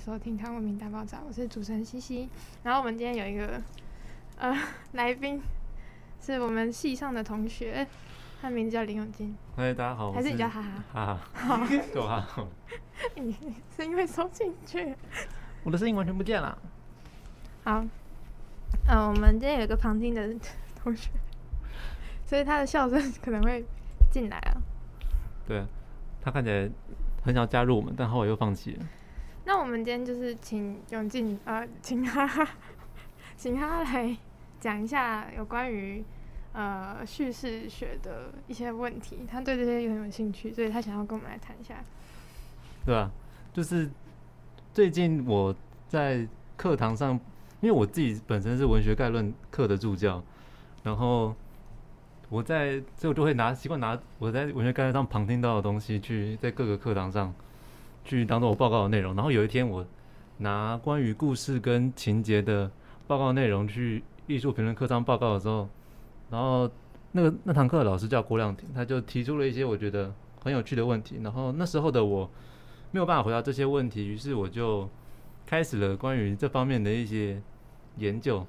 收听《汤文明大爆炸》，我是主持人西西。然后我们今天有一个呃 来宾，是我们系上的同学，他名字叫林永金。嗨，大家好。还是你叫哈哈？哈哈。好，对哈哈。你是因为收进去？我的声音完全不见了。好，嗯、呃，我们今天有一个旁听的同学，所以他的笑声可能会进来啊。对，他看起来。很想加入我们，但后来又放弃了。那我们今天就是请永进，呃，请他，请他来讲一下有关于呃叙事学的一些问题。他对这些也很有兴趣，所以他想要跟我们来谈一下。对啊，就是最近我在课堂上，因为我自己本身是文学概论课的助教，然后。我在，所以我就会拿习惯拿我在文学概论上旁听到的东西，去在各个课堂上去当做我报告的内容。然后有一天，我拿关于故事跟情节的报告内容去艺术评论课上报告的时候，然后那个那堂课的老师叫郭亮婷，他就提出了一些我觉得很有趣的问题。然后那时候的我没有办法回答这些问题，于是我就开始了关于这方面的一些研究。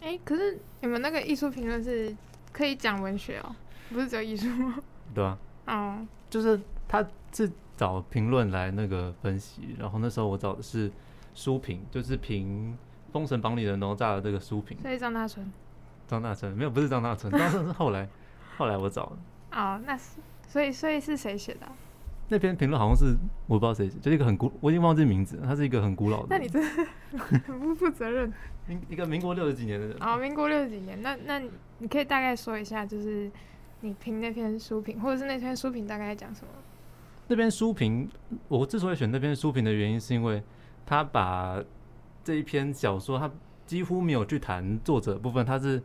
哎，可是你们那个艺术评论是？可以讲文学哦，不是只有艺术吗？对啊，哦，oh. 就是他是找评论来那个分析，然后那时候我找的是书评，就是评《封神榜》里的哪吒的这个书评。所以张大春？张大春没有，不是张大春，张大春是后来后来我找的。哦，那是所以所以是谁写的？那篇评论好像是我不知道谁写，就是一个很古，我已经忘记名字，他是一个很古老的。那你这很 不负责任。一个民国六十几年的人。哦，民国六十几年，那那你可以大概说一下，就是你评那篇书评，或者是那篇书评大概在讲什么？那篇书评，我之所以选那篇书评的原因，是因为他把这一篇小说，他几乎没有去谈作者部分，他是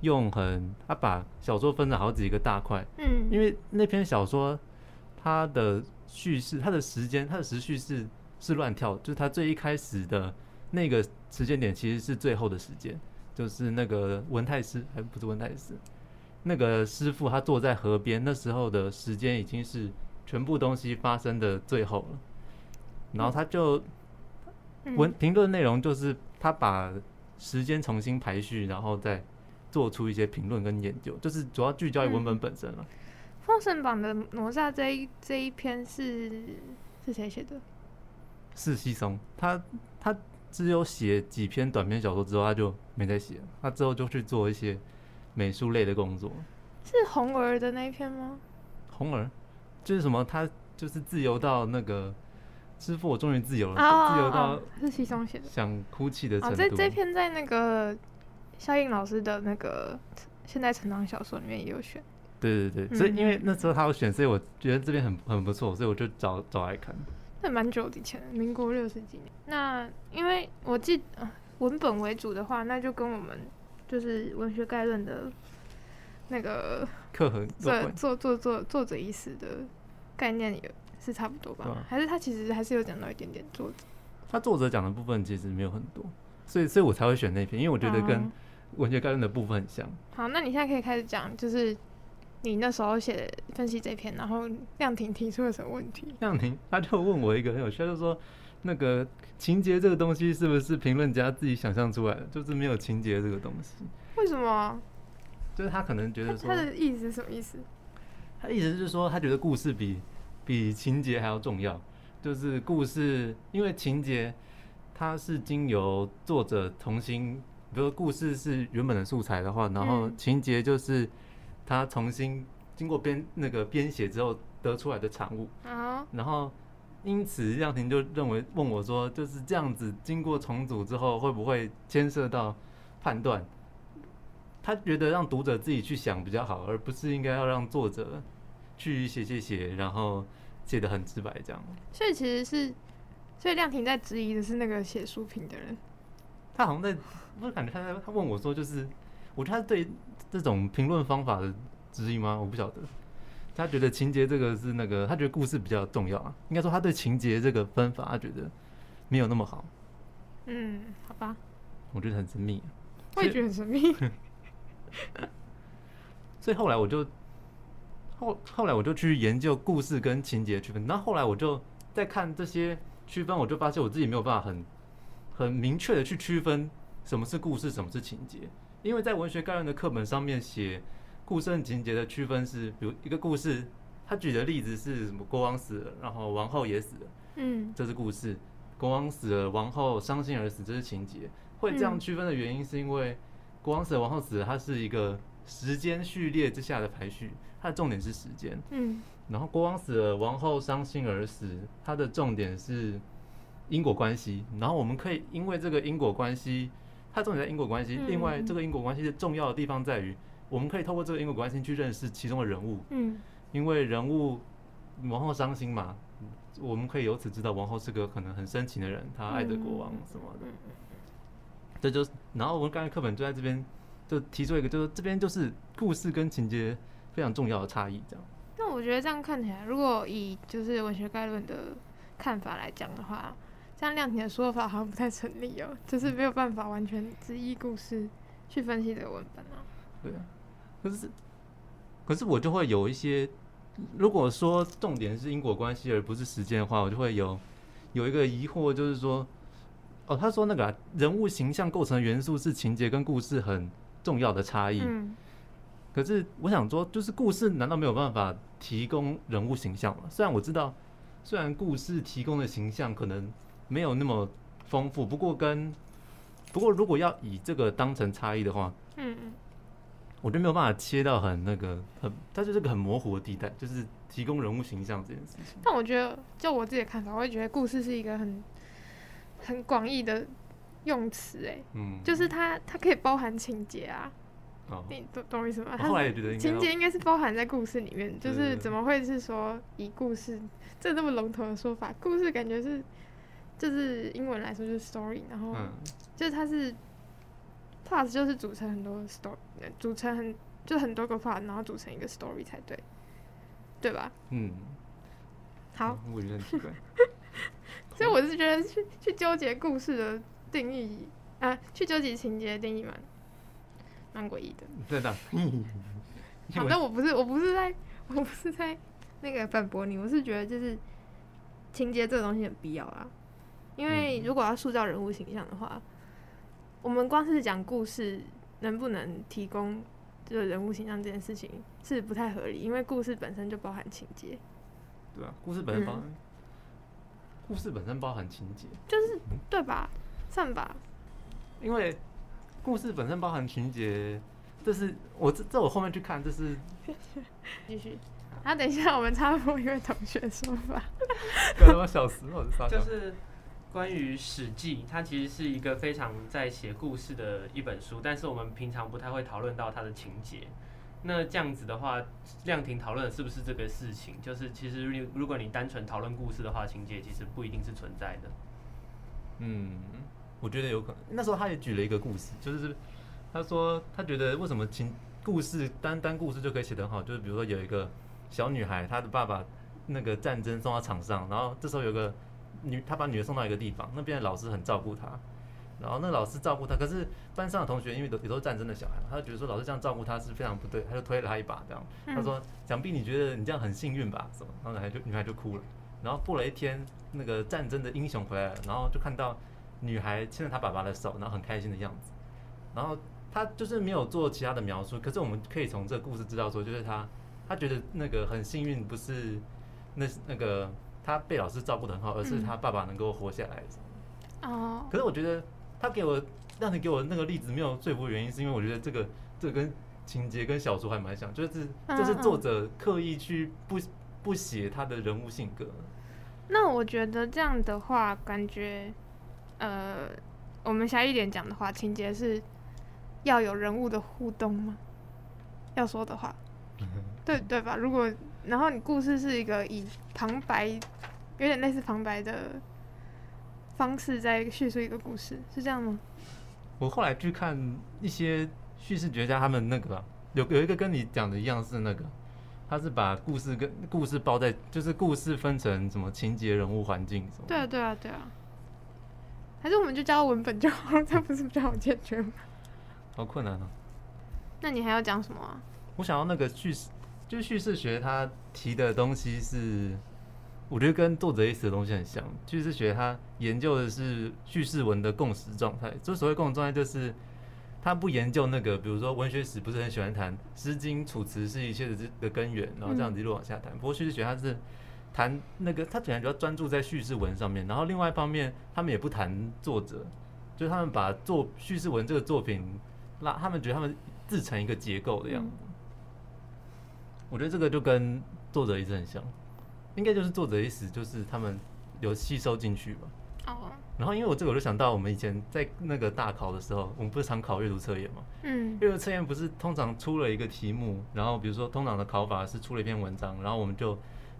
用很他把小说分了好几个大块。嗯，因为那篇小说。它的叙事，它的时间，它的时序是是乱跳，就是他最一开始的那个时间点，其实是最后的时间，就是那个文太师，还不是文太师，那个师傅他坐在河边，那时候的时间已经是全部东西发生的最后了。然后他就文评论内容就是他把时间重新排序，然后再做出一些评论跟研究，就是主要聚焦于文本本身了。《封神榜》的哪吒这一这一篇是是谁写的？是西松，他他只有写几篇短篇小说之后，他就没再写了。他之后就去做一些美术类的工作。是红儿的那一篇吗？红儿就是什么？他就是自由到那个师傅，我终于自由了，哦、自由到是西松写的，想哭泣的程度。哦、这这篇在那个萧映老师的那个现代成长小说里面也有选。对对对，所以因为那时候他有选，所以我觉得这边很很不错，所以我就找找来看。那蛮久以前，民国六十几年。那因为我记得文本为主的话，那就跟我们就是文学概论的那个课很作作作作作者意思的概念也是差不多吧？啊、还是他其实还是有讲到一点点作者？他作者讲的部分其实没有很多，所以所以我才会选那篇，因为我觉得跟文学概论的部分很像。好，那你现在可以开始讲，就是。你那时候写分析这篇，然后亮婷提出了什么问题？亮婷他就问我一个很有趣，他就说那个情节这个东西是不是评论家自己想象出来的？就是没有情节这个东西。为什么？就是他可能觉得说，他的意思是什么意思？他意思就是说，他觉得故事比比情节还要重要。就是故事，因为情节它是经由作者重新，比如说故事是原本的素材的话，然后情节就是。他重新经过编那个编写之后得出来的产物，然后因此亮婷就认为问我说，就是这样子经过重组之后会不会牵涉到判断？他觉得让读者自己去想比较好，而不是应该要让作者去写写写，然后写得很直白这样。所以其实是，所以亮婷在质疑的是那个写书评的人。他好像在，我感觉他在他问我说，就是我觉得他对。这种评论方法的质疑吗？我不晓得。他觉得情节这个是那个，他觉得故事比较重要啊。应该说他对情节这个分法，他觉得没有那么好。嗯，好吧。我觉得很神秘。我也觉得很神秘。所以后来我就后后来我就去研究故事跟情节区分。那后后来我就在看这些区分，我就发现我自己没有办法很很明确的去区分什么是故事，什么是情节。因为在文学概论的课本上面写故事和情节的区分是，比如一个故事，他举的例子是什么？国王死了，然后王后也死了，嗯，这是故事。国王死了，王后伤心而死，这是情节。会这样区分的原因是因为国王死了，王后死了，它是一个时间序列之下的排序，它的重点是时间。嗯，然后国王死了，王后伤心而死，它的重点是因果关系。然后我们可以因为这个因果关系，它重点在因果关系。另外，这个因果关系的重要的地方在于，我们可以透过这个因果关系去认识其中的人物。嗯，因为人物王后伤心嘛。我们可以由此知道王后是个可能很深情的人，她爱着国王什么的。这就是，然后我们刚才课本就在这边就提出一个，就是这边就是故事跟情节非常重要的差异。这样。那我觉得这样看起来，如果以就是文学概论的看法来讲的话，这样亮廷的说法好像不太成立哦，就是没有办法完全只依故事去分析这个文本啊。对啊，可是可是我就会有一些。如果说重点是因果关系而不是时间的话，我就会有有一个疑惑，就是说，哦，他说那个、啊、人物形象构成的元素是情节跟故事很重要的差异。嗯。可是我想说，就是故事难道没有办法提供人物形象吗？虽然我知道，虽然故事提供的形象可能没有那么丰富，不过跟不过如果要以这个当成差异的话，嗯。我就没有办法切到很那个很，它就是个很模糊的地带，就是提供人物形象这件事情。但我觉得，就我自己的看法，我会觉得故事是一个很很广义的用词，哎，嗯，就是它它可以包含情节啊。哦，你懂懂我意思吗？它情节应该是包含在故事里面，就是怎么会是说以故事这这么笼统的说法？故事感觉是就是英文来说就是 story，然后就是它是。plus 就是组成很多 story，组成很就很多个 plot，然后组成一个 story 才对，对吧？嗯。好。我觉得很奇怪。所以我是觉得去去纠结故事的定义啊，去纠结情节的定义蛮蛮诡异的。对的。好，但我不是我不是在我不是在那个反驳你，我是觉得就是情节这个东西很必要啊，因为如果要塑造人物形象的话。我们光是讲故事能不能提供这个人物形象这件事情是不太合理，因为故事本身就包含情节。对啊，故事本身包含，嗯、故事本身包含情节，就是对吧？算吧。因为故事本身包含情节，这是我这这我后面去看，这是 继续。啊，等一下，我们插播一位同学说法。干什么小时候就是。关于《史记》，它其实是一个非常在写故事的一本书，但是我们平常不太会讨论到它的情节。那这样子的话，亮庭讨论的是不是这个事情？就是其实如果你单纯讨论故事的话，情节其实不一定是存在的。嗯，我觉得有可能。那时候他也举了一个故事，就是他说他觉得为什么情故事单单故事就可以写得很好？就是比如说有一个小女孩，她的爸爸那个战争送到场上，然后这时候有个。女，她把女儿送到一个地方，那边的老师很照顾她，然后那老师照顾他，可是班上的同学因为都也都是战争的小孩，他就觉得说老师这样照顾他是非常不对，他就推了他一把，这样，他说想必你觉得你这样很幸运吧？什么？然后女孩就女孩就哭了。然后过了一天，那个战争的英雄回来了，然后就看到女孩牵着他爸爸的手，然后很开心的样子。然后他就是没有做其他的描述，可是我们可以从这个故事知道说，就是他他觉得那个很幸运，不是那那个。他被老师照顾得很好，而是他爸爸能够活下来。哦、嗯。可是我觉得他给我让你给我那个例子没有说服的原因，是因为我觉得这个这个跟情节跟小说还蛮像，就是这是作者刻意去不不写他的人物性格。那我觉得这样的话，感觉呃，我们狭义一点讲的话，情节是要有人物的互动吗？要说的话，对对吧？如果然后你故事是一个以旁白，有点类似旁白的方式在叙述一个故事，是这样吗？我后来去看一些叙事学家，他们那个有有一个跟你讲的一样，是那个他是把故事跟故事包在，就是故事分成什么情节、人物、环境什么。对啊，对啊，对啊。还是我们就交文本就好，这不是比较好解决吗？好困难啊！那你还要讲什么啊？我想要那个叙事。就是叙事学，他提的东西是，我觉得跟作者意思的东西很像。叙事学它研究的是叙事文的共识状态，就所谓共识状态，就是他不研究那个，比如说文学史不是很喜欢谈《诗经》《楚辞》是一切的的根源，然后这样子一路往下谈。不过叙事学它是谈那个，他主要比较专注在叙事文上面，然后另外一方面他们也不谈作者，就是他们把作叙事文这个作品拉，他们觉得他们自成一个结构的样子。我觉得这个就跟作者意思很像。应该就是作者意思，就是他们有吸收进去吧。哦。然后因为我这个，我就想到我们以前在那个大考的时候，我们不是常考阅读测验嘛？嗯。阅读测验不是通常出了一个题目，然后比如说通常的考法是出了一篇文章，然后我们就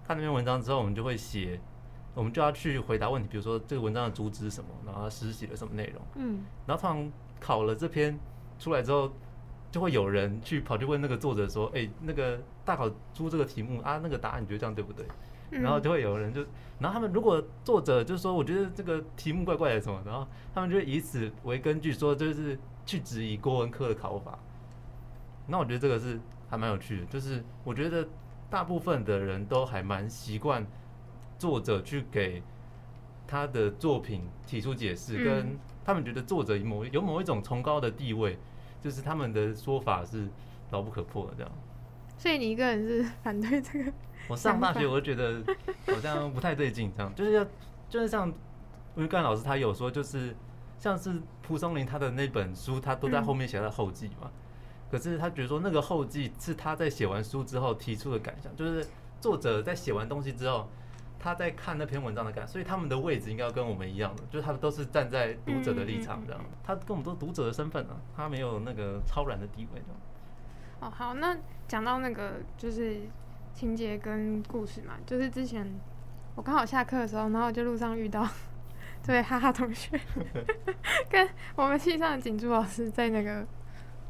看那篇文章之后，我们就会写，我们就要去回答问题，比如说这个文章的主旨是什么，然后他实习了什么内容。嗯。然后通常考了这篇出来之后，就会有人去跑去问那个作者说：“哎，那个大考出这个题目啊，那个答案你觉得这样对不对？”然后就会有人就，然后他们如果作者就说，我觉得这个题目怪怪的什么，然后他们就以此为根据说，就是去质疑国文科的考法。那我觉得这个是还蛮有趣的，就是我觉得大部分的人都还蛮习惯作者去给他的作品提出解释，跟他们觉得作者某有某一种崇高的地位，就是他们的说法是牢不可破的这样。所以你一个人是反对这个？我上大学我就觉得好像不太对劲，这样就是要就是像温干老师他有说，就是像是蒲松龄他的那本书，他都在后面写他的后记嘛。可是他觉得说那个后记是他在写完书之后提出的感想，就是作者在写完东西之后，他在看那篇文章的感，所以他们的位置应该要跟我们一样的，就是他们都是站在读者的立场这样。他跟我们都是读者的身份啊，他没有那个超然的地位。哦，好，那讲到那个就是。情节跟故事嘛，就是之前我刚好下课的时候，然后就路上遇到 这位哈哈同学，跟我们系上的景珠老师在那个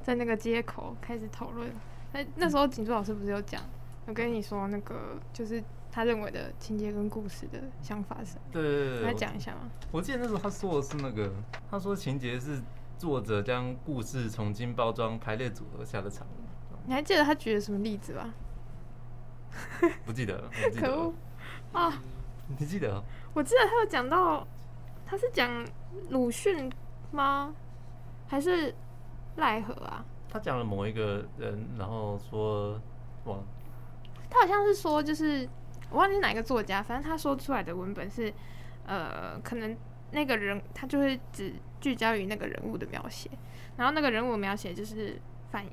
在那个街口开始讨论。那那时候景珠老师不是有讲，我跟你说那个就是他认为的情节跟故事的想法是？对对对，来讲一下嘛我？记得那时候他说的是那个，他说情节是作者将故事重新包装、排列组合下的产物。你还记得他举了什么例子吗？不记得了，可恶啊！你记得？我记得他有讲到，他是讲鲁迅吗？还是奈何啊？他讲了某一个人，然后说，忘了，他好像是说，就是我忘记是哪个作家，反正他说出来的文本是，呃，可能那个人他就会只聚焦于那个人物的描写，然后那个人物描写就是反。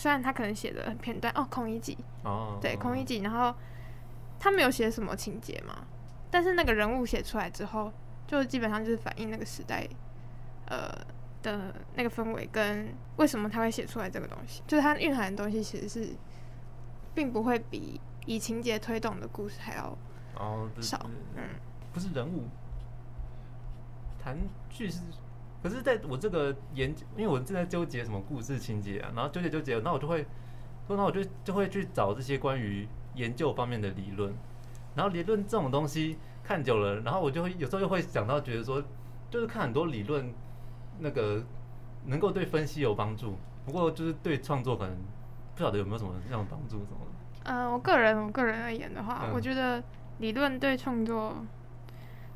虽然他可能写的很片段哦，孔乙己。哦，对，孔乙己，然后他没有写什么情节嘛，但是那个人物写出来之后，就基本上就是反映那个时代，呃的那个氛围跟为什么他会写出来这个东西，就是他蕴含的东西其实是并不会比以情节推动的故事还要哦少，嗯，不是人物谈叙事。可是，在我这个研究，因为我正在纠结什么故事情节啊，然后纠结纠结，那我就会，那我就就会去找这些关于研究方面的理论，然后理论这种东西看久了，然后我就会有时候又会想到，觉得说，就是看很多理论，那个能够对分析有帮助，不过就是对创作可能不晓得有没有什么这样帮助什么的。呃，我个人我个人而言的话，嗯、我觉得理论对创作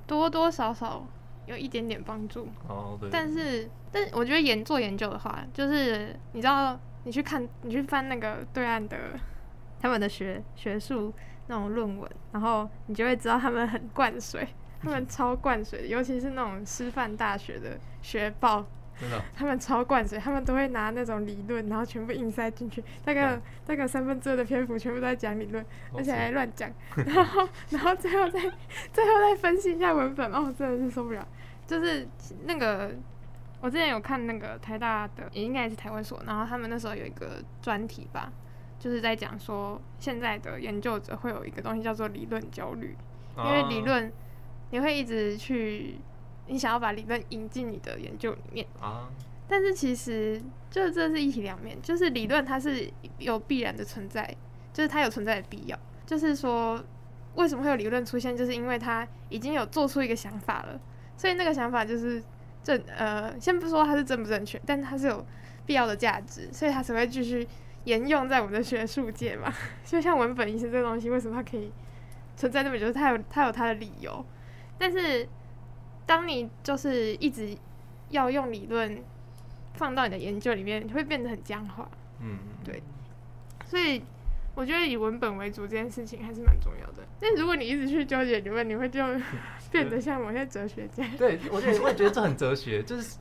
多多少少。有一点点帮助，oh, 对，但是，但我觉得研做研究的话，就是你知道，你去看，你去翻那个对岸的他们的学学术那种论文，然后你就会知道他们很灌水，他们超灌水，尤其是那种师范大学的学报，真的，他们超灌水，他们都会拿那种理论，然后全部硬塞进去，大概大概三分之二的篇幅全部都在讲理论，而且还乱讲，然后然后最后再最后再分析一下文本，哦，真的是受不了。就是那个，我之前有看那个台大的，也应该也是台湾所，然后他们那时候有一个专题吧，就是在讲说现在的研究者会有一个东西叫做理论焦虑，因为理论你会一直去，你想要把理论引进你的研究里面啊，但是其实就这是一体两面，就是理论它是有必然的存在，就是它有存在的必要，就是说为什么会有理论出现，就是因为它已经有做出一个想法了。所以那个想法就是正呃，先不说它是正不正确，但它是有必要的价值，所以它才会继续沿用在我们的学术界嘛。就像文本意识这个东西，为什么它可以存在那么久，它有它有它的理由。但是当你就是一直要用理论放到你的研究里面，会变得很僵化。嗯，对。所以我觉得以文本为主这件事情还是蛮重要的。但如果你一直去纠结理论，你会就 变得像某些哲学家。对，我觉得我也觉得这很哲学，就是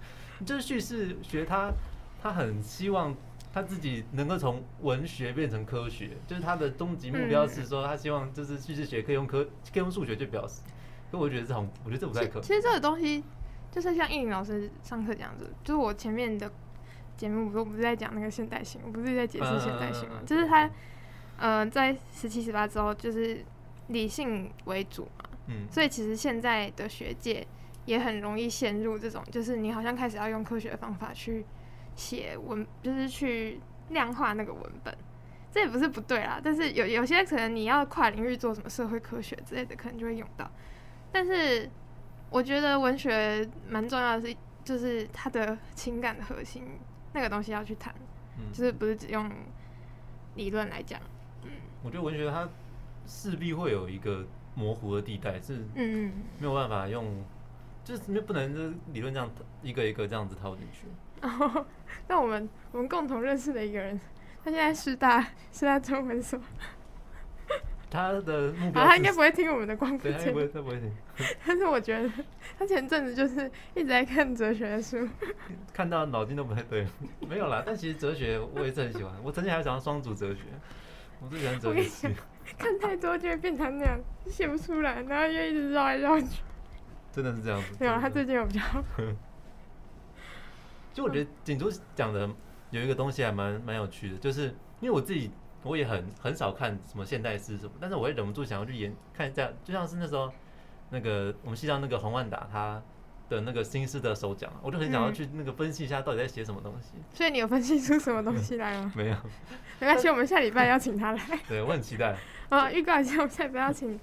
就是叙事学他他很希望。他自己能够从文学变成科学，就是他的终极目标是说，他希望就是叙事学可以用科，可以用数学去表示。可我觉得这种，我觉得这不太可能。其实这个东西就是像应林老师上课这样子，就是我前面的节目我不是在讲那个现代性，我不是在解释现代性嘛，就是他呃在十七十八之后就是理性为主嘛，嗯，所以其实现在的学界也很容易陷入这种，就是你好像开始要用科学的方法去。写文就是去量化那个文本，这也不是不对啦。但是有有些可能你要跨领域做什么社会科学之类的，可能就会用到。但是我觉得文学蛮重要的是，就是它的情感的核心那个东西要去谈，就是不是只用理论来讲。嗯，我觉得文学它势必会有一个模糊的地带，是嗯没有办法用，就是不能就是理论这样一个一个这样子套进去。哦，那我们我们共同认识的一个人，他现在师大师大中文所，他的目标，他应该不会听我们的广播节目，他不会，他不会听。但是我觉得他前阵子就是一直在看哲学书，看到脑筋都不太对。没有啦，但其实哲学我也是很喜欢，我曾经还想要双主哲学，我最喜欢哲学。看太多就会变成那样，写不出来，然后又一直绕来绕去。真的是这样子。没有，他最近有比较。就我觉得锦竹讲的有一个东西还蛮蛮有趣的，就是因为我自己我也很很少看什么现代诗什么，但是我也忍不住想要去研看一下，就像是那时候那个我们系上那个洪万达他的那个新诗的首讲，我就很想要去那个分析一下到底在写什么东西。所以你有分析出什么东西来吗？没有，没关系，我们下礼拜邀请他来。对，我很期待。啊，预告一下，我们下礼拜邀请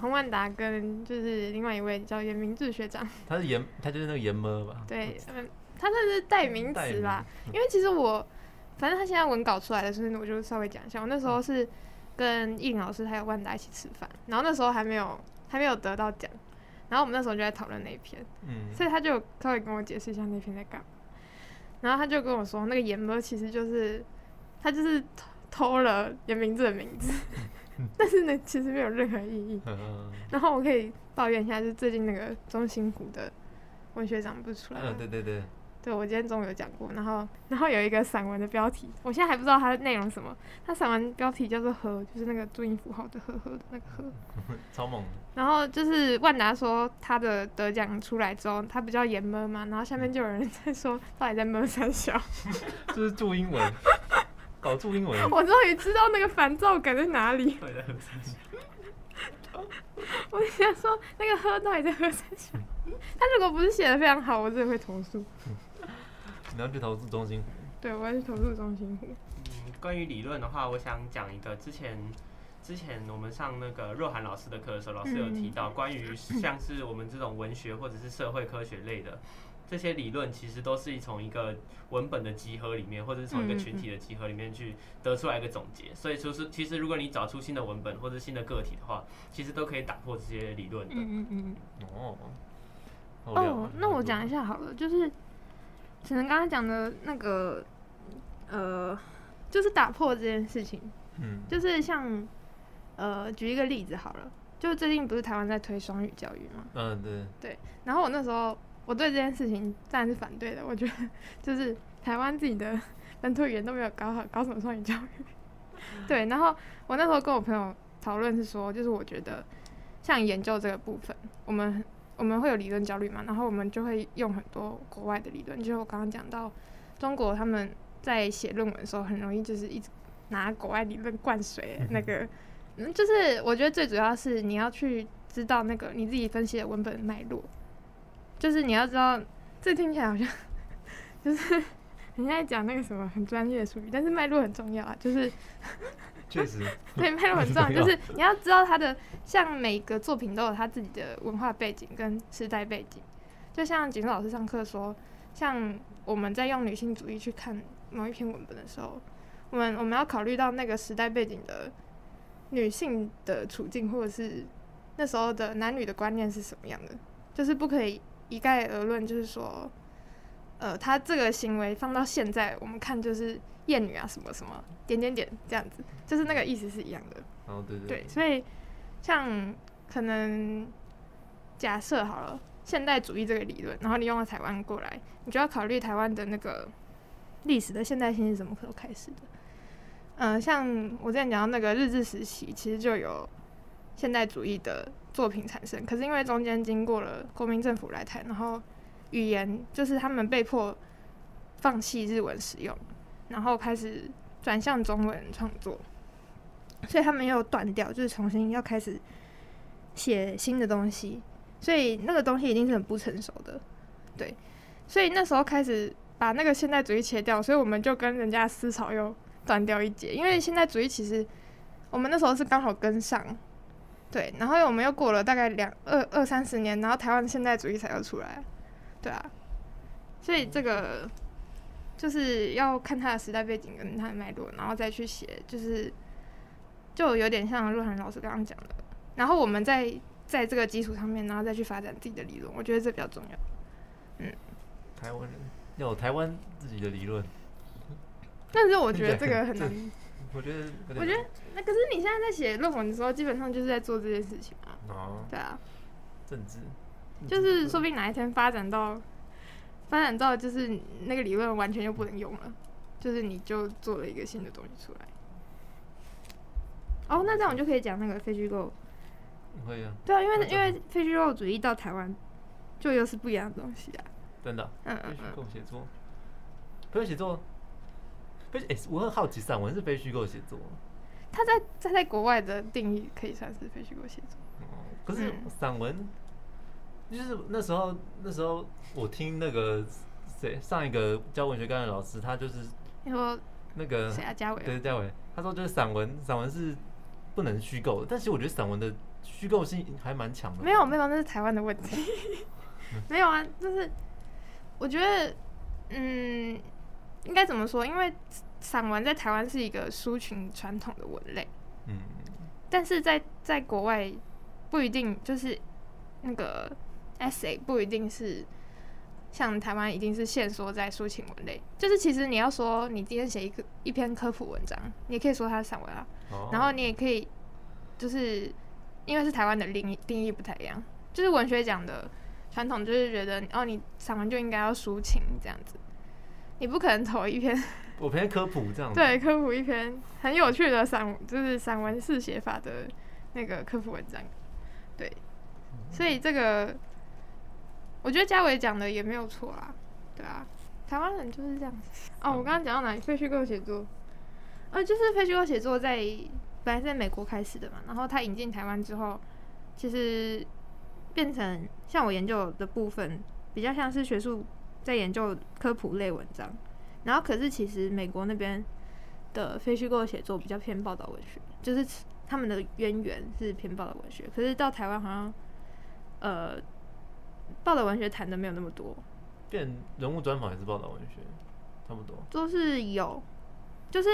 洪万达跟就是另外一位叫严明志学长。他是严，他就是那个严么吧？对，嗯。他算是代名词吧，因为其实我，反正他现在文稿出来的时候，我就稍微讲一下。我那时候是跟易林老师还有万达一起吃饭，然后那时候还没有还没有得到奖，然后我们那时候就在讨论那一篇，嗯，所以他就稍微跟我解释一下那篇在干嘛。然后他就跟我说，那个严波其实就是他就是偷了严明志的名字，但是呢，其实没有任何意义。然后我可以抱怨一下，就是最近那个中心湖的文学奖不是出来了？嗯，对对对。对，我今天中午有讲过，然后，然后有一个散文的标题，我现在还不知道它的内容什么。它散文标题叫做“和”，就是那个注音符号的“和”和的那个“和 ”，超猛。然后就是万达说他的得奖出来之后，他不叫严闷嘛，然后下面就有人 在说到底在闷三小，这是注英文，搞注英文。我终于知道那个烦躁感在哪里。我想说那个“和”到底在“喝”三小？他如果不是写的非常好，我真的会投诉。你要去投诉中心湖？对，我要去投诉中心湖。嗯，关于理论的话，我想讲一个，之前之前我们上那个若涵老师的课的时候，老师有提到关于像是我们这种文学或者是社会科学类的这些理论，其实都是从一个文本的集合里面，或者是从一个群体的集合里面去得出来一个总结。所以就是，其实如果你找出新的文本或者新的个体的话，其实都可以打破这些理论的。嗯嗯嗯。哦。哦，那我讲一下好了，就是可能刚刚讲的那个，呃，就是打破这件事情，嗯，就是像，呃，举一个例子好了，就最近不是台湾在推双语教育吗？嗯，对，对。然后我那时候我对这件事情当然是反对的，我觉得就是台湾自己的本土语言都没有搞好，搞什么双语教育？对。然后我那时候跟我朋友讨论是说，就是我觉得像研究这个部分，我们。我们会有理论焦虑嘛，然后我们就会用很多国外的理论，就是我刚刚讲到中国他们在写论文的时候，很容易就是一直拿国外理论灌水那个，嗯，就是我觉得最主要是你要去知道那个你自己分析的文本脉络，就是你要知道，这听起来好像 就是你现在讲那个什么很专业的术语，但是脉络很重要啊，就是。确实，对，脉络很重要，就是你要知道他的，像每个作品都有他自己的文化背景跟时代背景。就像景竹老师上课说，像我们在用女性主义去看某一篇文本的时候，我们我们要考虑到那个时代背景的女性的处境，或者是那时候的男女的观念是什么样的，就是不可以一概而论，就是说，呃，他这个行为放到现在我们看就是厌女啊什么什么点点点这样子，就是那个意思是一样的。哦，对对。对，所以像可能假设好了。现代主义这个理论，然后你用了台湾过来，你就要考虑台湾的那个历史的现代性是什么时候开始的？嗯、呃，像我之前讲到那个日治时期，其实就有现代主义的作品产生。可是因为中间经过了国民政府来台，然后语言就是他们被迫放弃日文使用，然后开始转向中文创作，所以他们又断掉，就是重新要开始写新的东西。所以那个东西一定是很不成熟的，对。所以那时候开始把那个现代主义切掉，所以我们就跟人家思潮又断掉一截。因为现代主义其实我们那时候是刚好跟上，对。然后我们又过了大概两二二三十年，然后台湾现代主义才又出来，对啊。所以这个就是要看他的时代背景跟他的脉络，然后再去写，就是就有点像若涵老师刚刚讲的。然后我们在。在这个基础上面，然后再去发展自己的理论，我觉得这比较重要。嗯，台湾人要有台湾自己的理论，但是我觉得这个很难。我觉得，我觉得那可是你现在在写论文的时候，基本上就是在做这件事情啊。哦。对啊。政治。就是说不定哪一天发展到，发展到就是那个理论完全就不能用了，就是你就做了一个新的东西出来。哦，那这样我就可以讲那个非虚构。会啊，对啊，因为因为非虚构主义到台湾，就又是不一样的东西啊。真的，嗯嗯非虚构写作，非写作，非哎，我很好奇，散文是非虚构写作？他在在在国外的定义可以算是非虚构写作。哦，可是散文，就是那时候那时候我听那个谁上一个教文学概论的老师，他就是你说那个谁啊？嘉伟？对，嘉伟，他说就是散文，散文是不能虚构的，但是我觉得散文的。虚构性还蛮强的。没有没有，那是台湾的问题。没有啊，就是我觉得，嗯，应该怎么说？因为散文在台湾是一个抒情传统的文类，嗯，但是在在国外不一定，就是那个 essay 不一定是像台湾一定是限缩在抒情文类。就是其实你要说你今天写一个一篇科普文章，你也可以说它是散文啊，哦、然后你也可以就是。因为是台湾的定义定义不太一样，就是文学奖的传统就是觉得哦，你散文就应该要抒情这样子，你不可能投一篇 我偏科普这样子，对，科普一篇很有趣的散就是散文式写法的那个科普文章，对，所以这个我觉得嘉伟讲的也没有错啦，对啊，台湾人就是这样子哦。我刚刚讲到哪里？非虚构写作，呃，就是非虚构写作在。本来是在美国开始的嘛，然后他引进台湾之后，其实变成像我研究的部分，比较像是学术在研究科普类文章，然后可是其实美国那边的非虚构写作比较偏报道文学，就是他们的渊源是偏报道文学，可是到台湾好像，呃，报道文学谈的没有那么多，变人物专访还是报道文学，差不多，都是有，就是。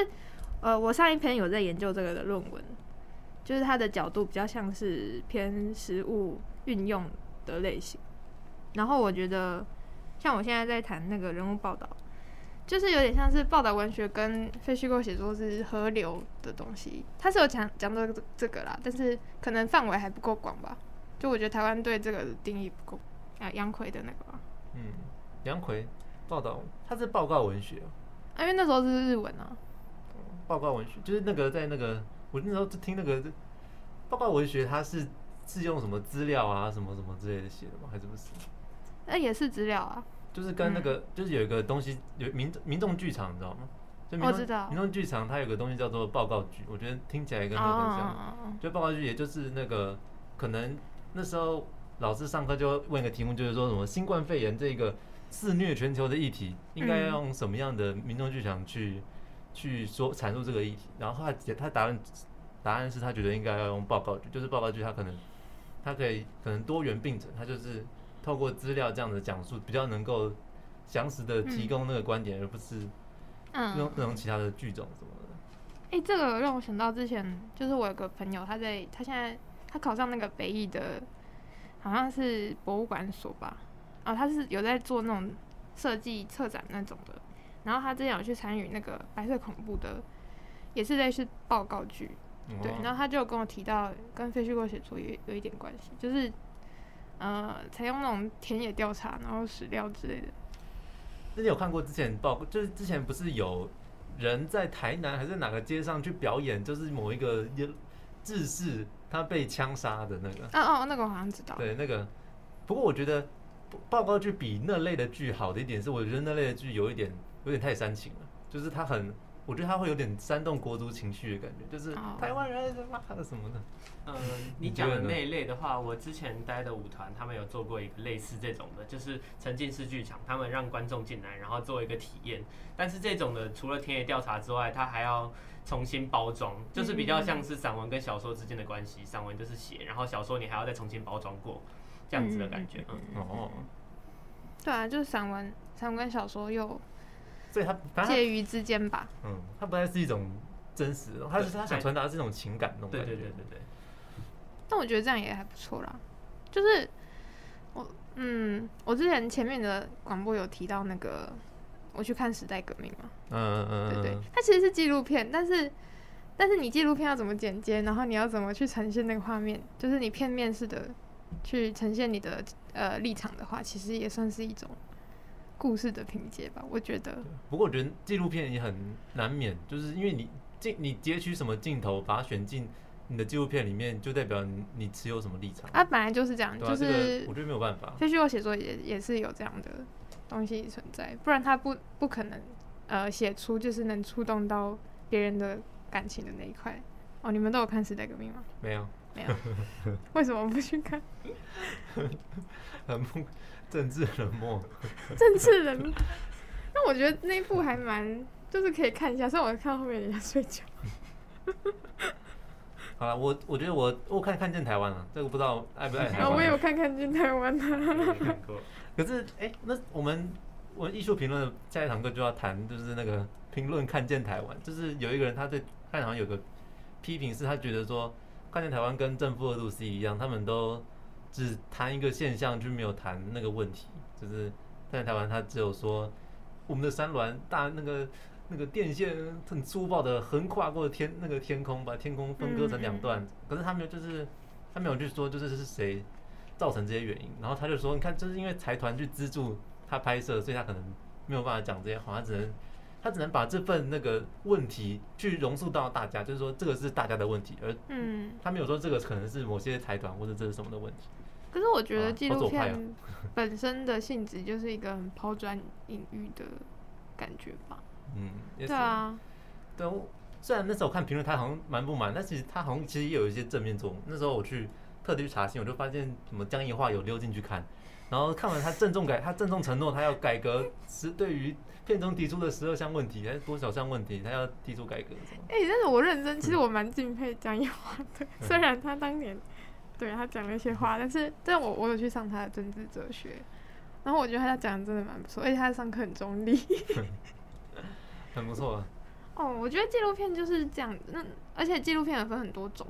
呃，我上一篇有在研究这个的论文，就是它的角度比较像是偏实物运用的类型。然后我觉得，像我现在在谈那个人物报道，就是有点像是报道文学跟非虚构写作是合流的东西。它是有讲讲到这个啦，但是可能范围还不够广吧。就我觉得台湾对这个定义不够。啊，杨奎的那个吧。嗯，杨奎报道，他是报告文学。啊，因为那时候是日文啊。报告文学就是那个在那个我那时候就听那个报告文学，他是是用什么资料啊，什么什么之类的写的吗？还是不是？那也是资料啊。就是跟那个、嗯、就是有一个东西，有民民众剧场，你知道吗？就民众我知道。民众剧场它有个东西叫做报告剧，我觉得听起来跟那个很像。哦、就报告剧，也就是那个可能那时候老师上课就问一个题目，就是说什么新冠肺炎这个肆虐全球的议题，应该要用什么样的民众剧场去。去说阐述这个议题，然后他他答案答案是他觉得应该要用报告剧，就是报告剧他可能他可以可能多元并存，他就是透过资料这样的讲述，比较能够详实的提供那个观点，嗯、而不是用那种其他的剧种什么的。哎、欸，这个让我想到之前，就是我有个朋友，他在他现在他考上那个北艺的，好像是博物馆所吧，啊，他是有在做那种设计策展那种的，然后他之前有去参与那个白色恐怖的，也是类似报告剧，对，然后他就跟我提到跟非虚构写作有有一点关系，就是呃，采用那种田野调查，然后史料之类的。那你有看过之前报，就是之前不是有人在台南还是哪个街上去表演，就是某一个志士他被枪杀的那个。哦哦，那个我好像知道。对，那个。不过我觉得报告剧比那类的剧好的一点是，我觉得那类的剧有一点有点太煽情了，就是他很。我觉得他会有点煽动国族情绪的感觉，就是台湾人什么什么的。嗯，你讲的那一类的话，我之前待的舞团，他们有做过一个类似这种的，就是沉浸式剧场，他们让观众进来，然后做一个体验。但是这种的，除了田野调查之外，他还要重新包装，就是比较像是散文跟小说之间的关系。散文就是写，然后小说你还要再重新包装过，这样子的感觉。嗯哦。对啊，就是散文，散文跟小说又。所以它介于之间吧。嗯，它不再是一种真实的，他是他想传达的是这种情感那种感觉。对对对对对。但我觉得这样也还不错啦。就是我嗯，我之前前面的广播有提到那个我去看时代革命嘛。嗯嗯嗯。对对，它其实是纪录片，但是但是你纪录片要怎么剪接，然后你要怎么去呈现那个画面，就是你片面式的去呈现你的呃立场的话，其实也算是一种。故事的拼接吧，我觉得。不过我觉得纪录片也很难免，就是因为你镜你截取什么镜头，把它选进你的纪录片里面，就代表你你持有什么立场。啊，本来就是这样，啊、就是、这个、我觉得没有办法。非虚我写作也也是有这样的东西存在，不然他不不可能呃写出就是能触动到别人的感情的那一块。哦，你们都有看《时代革命》吗？没有，没有。为什么不去看？很不。政治冷漠，政治冷漠。那我觉得那一部还蛮，就是可以看一下。虽然我看到后面人家睡觉。好了，我我觉得我我看看见台湾了，这个不知道爱不爱台湾。我也有看看见台湾的。可是哎、那我们我们艺术评论下一堂课就要谈，就是那个评论看见台湾，就是有一个人他在他好像有个批评，是他觉得说看见台湾跟正负二度 C 一样，他们都。只谈一个现象，就没有谈那个问题。就是看见台湾，他只有说我们的山峦大那个那个电线很粗暴的横跨过天那个天空，把天空分割成两段。可是他没有，就是他没有去说，就是是谁造成这些原因。然后他就说，你看，就是因为财团去资助他拍摄，所以他可能没有办法讲这些话，他只能他只能把这份那个问题去融入到大家，就是说这个是大家的问题，而嗯他没有说这个可能是某些财团或者这是什么的问题。可是我觉得纪录片本身的性质就是一个很抛砖引玉的感觉吧。嗯，对啊。对，虽然那时候我看评论，他好像蛮不满，但其实他好像其实也有一些正面作用。那时候我去特地去查新，我就发现什么江宜桦有溜进去看，然后看完他郑重改，他郑重承诺他要改革十对于片中提出的十二项问题还是多少项问题，他要提出改革。哎、欸，但是我认真，其实我蛮敬佩江宜桦的，嗯、虽然他当年。对他讲了一些话，但是但我我有去上他的政治哲学，然后我觉得他讲的真的蛮不错，而且他上课很中立，很不错啊。哦，我觉得纪录片就是这样，那而且纪录片也分很多种，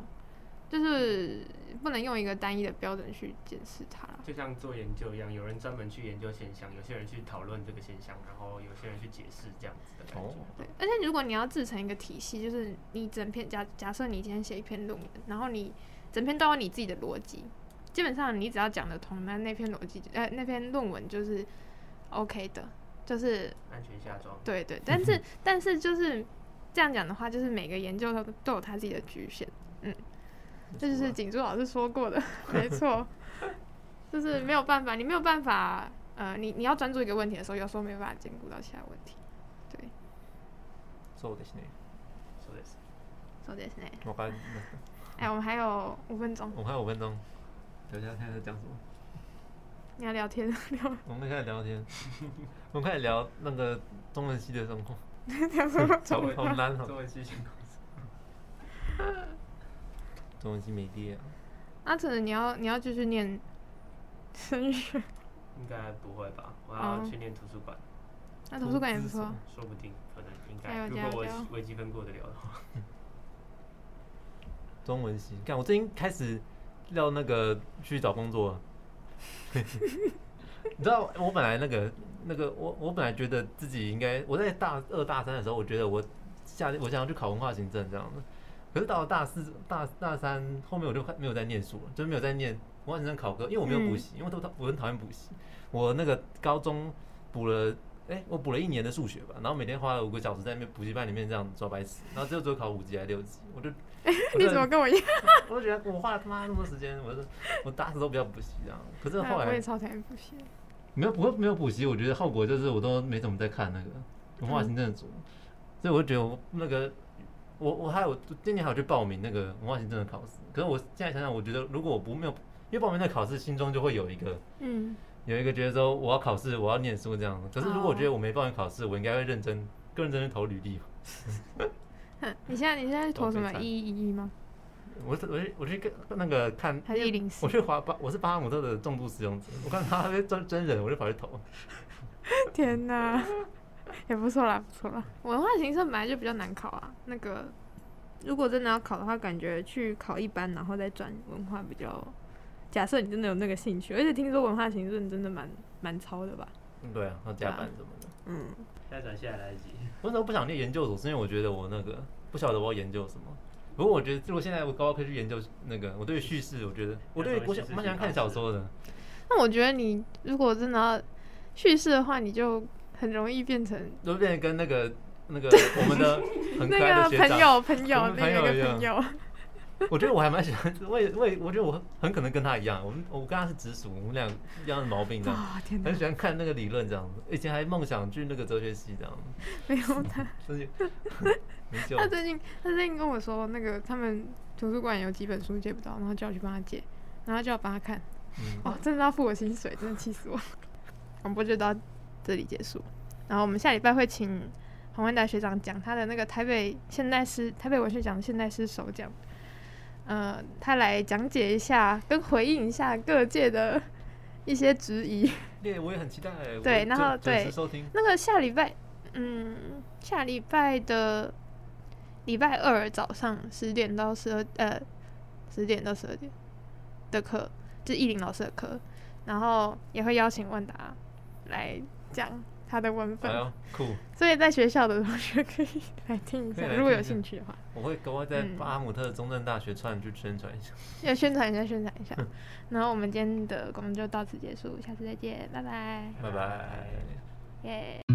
就是不能用一个单一的标准去检视它。就像做研究一样，有人专门去研究现象，有些人去讨论这个现象，然后有些人去解释这样子的感觉。哦、对，而且如果你要制成一个体系，就是你整篇假假设你今天写一篇论文，然后你。整篇都有你自己的逻辑，基本上你只要讲得通，那那篇逻辑，呃，那篇论文就是 OK 的，就是安全下装。对对，但是 但是就是这样讲的话，就是每个研究都都有他自己的局限，嗯，这就是景珠老师说过的，没错，就是没有办法，你没有办法，呃，你你要专注一个问题的时候，有时候没有办法兼顾到其他问题，对。そうですね。そうです。そうですね。我发现。哎、欸，我们还有五分钟。我们还有五分钟，等一下看看讲什么。你要聊天聊。我们开始聊天。我们开始聊那个中文系的生活。聊什么？中文好难哦。中文系情况。 中文系没毕业。阿成，你要你要继续念升学？应该不会吧？我要去念图书馆。那图书馆也不错，说不定可能应该。如果我微积分过得了的话，中文系，看我最近开始要那个去找工作。你知道我本来那个那个我我本来觉得自己应该我在大二大三的时候，我觉得我下我想要去考文化行政这样的。可是到了大四大大三后面我就没有再念书了，就是没有再念文化行政考科，因为我没有补习，因为我我很讨厌补习。我那个高中补了，哎、欸，我补了一年的数学吧，然后每天花了五个小时在那边补习班里面这样抓白痴，然后最后只有考五级还是六级，我就，你怎么跟我一样？我就觉得我花了他妈那么多时间，我说我打死都不要补习这样。可是后来我也超讨厌补习。没有不没有补习，我觉得后果就是我都没怎么在看那个文化行政组，嗯、所以我就觉得我那个我我还有今年还有去报名那个文化行政的考试。可是我现在想想，我觉得如果我不没有因为报名那个考试，心中就会有一个嗯有一个觉得说我要考试，我要念书这样。可是如果我觉得我没报名考试，我应该会认真更认真去投履历。你现在你现在投什么一一一吗？我是我去我去跟那个看，我去华巴，我是巴哈姆特的重度使用者。我看他那边真真人，我就跑去投。天哪，也不错啦，不错啦。文化行政本来就比较难考啊。那个如果真的要考的话，感觉去考一般，然后再转文化比较。假设你真的有那个兴趣，而且听说文化行政真的蛮蛮超的吧？嗯，对啊，要加班什么的。嗯，现在转下来来得及。为什么不想念研究所？是因为我觉得我那个不晓得我要研究什么。不过我觉得，如果现在我高考可以去研究那个，我对叙事，我觉得我对我想蛮喜欢看小说的。那我觉得你如果真的要叙事的话，你就很容易变成，都变成跟那个那个我们的 很可爱的学长。朋友朋友那个朋友。我觉得我还蛮喜欢，我也我也我觉得我很可能跟他一样，我们我跟他是直属，我们俩一样的毛病这样，很喜欢看那个理论这样子，以前还梦想去那个哲学系这样。没有他，他最近他最近跟我说，那个他们图书馆有几本书借不到，然后叫我去帮他借，然后叫我帮他看。嗯、哦，真的要付我薪水，真的气死我。广播就到这里结束，然后我们下礼拜会请黄万大学长讲他的那个台北现代诗、台北文学奖现代诗首奖。呃，他来讲解一下，跟回应一下各界的一些质疑。对，我也很期待。对，然后对，那个下礼拜，嗯，下礼拜的礼拜二早上十点到十二，呃，十点到十二点的课，就艺林老师的课，然后也会邀请万达来讲。他的文本，酷，所以在学校的同学可以来听一下，如果有兴趣的话。我会赶快在巴姆特中正大学串去宣传一下，要宣传一下，宣传一下。然后我们今天的工作就到此结束，下次再见，拜拜，拜拜，耶。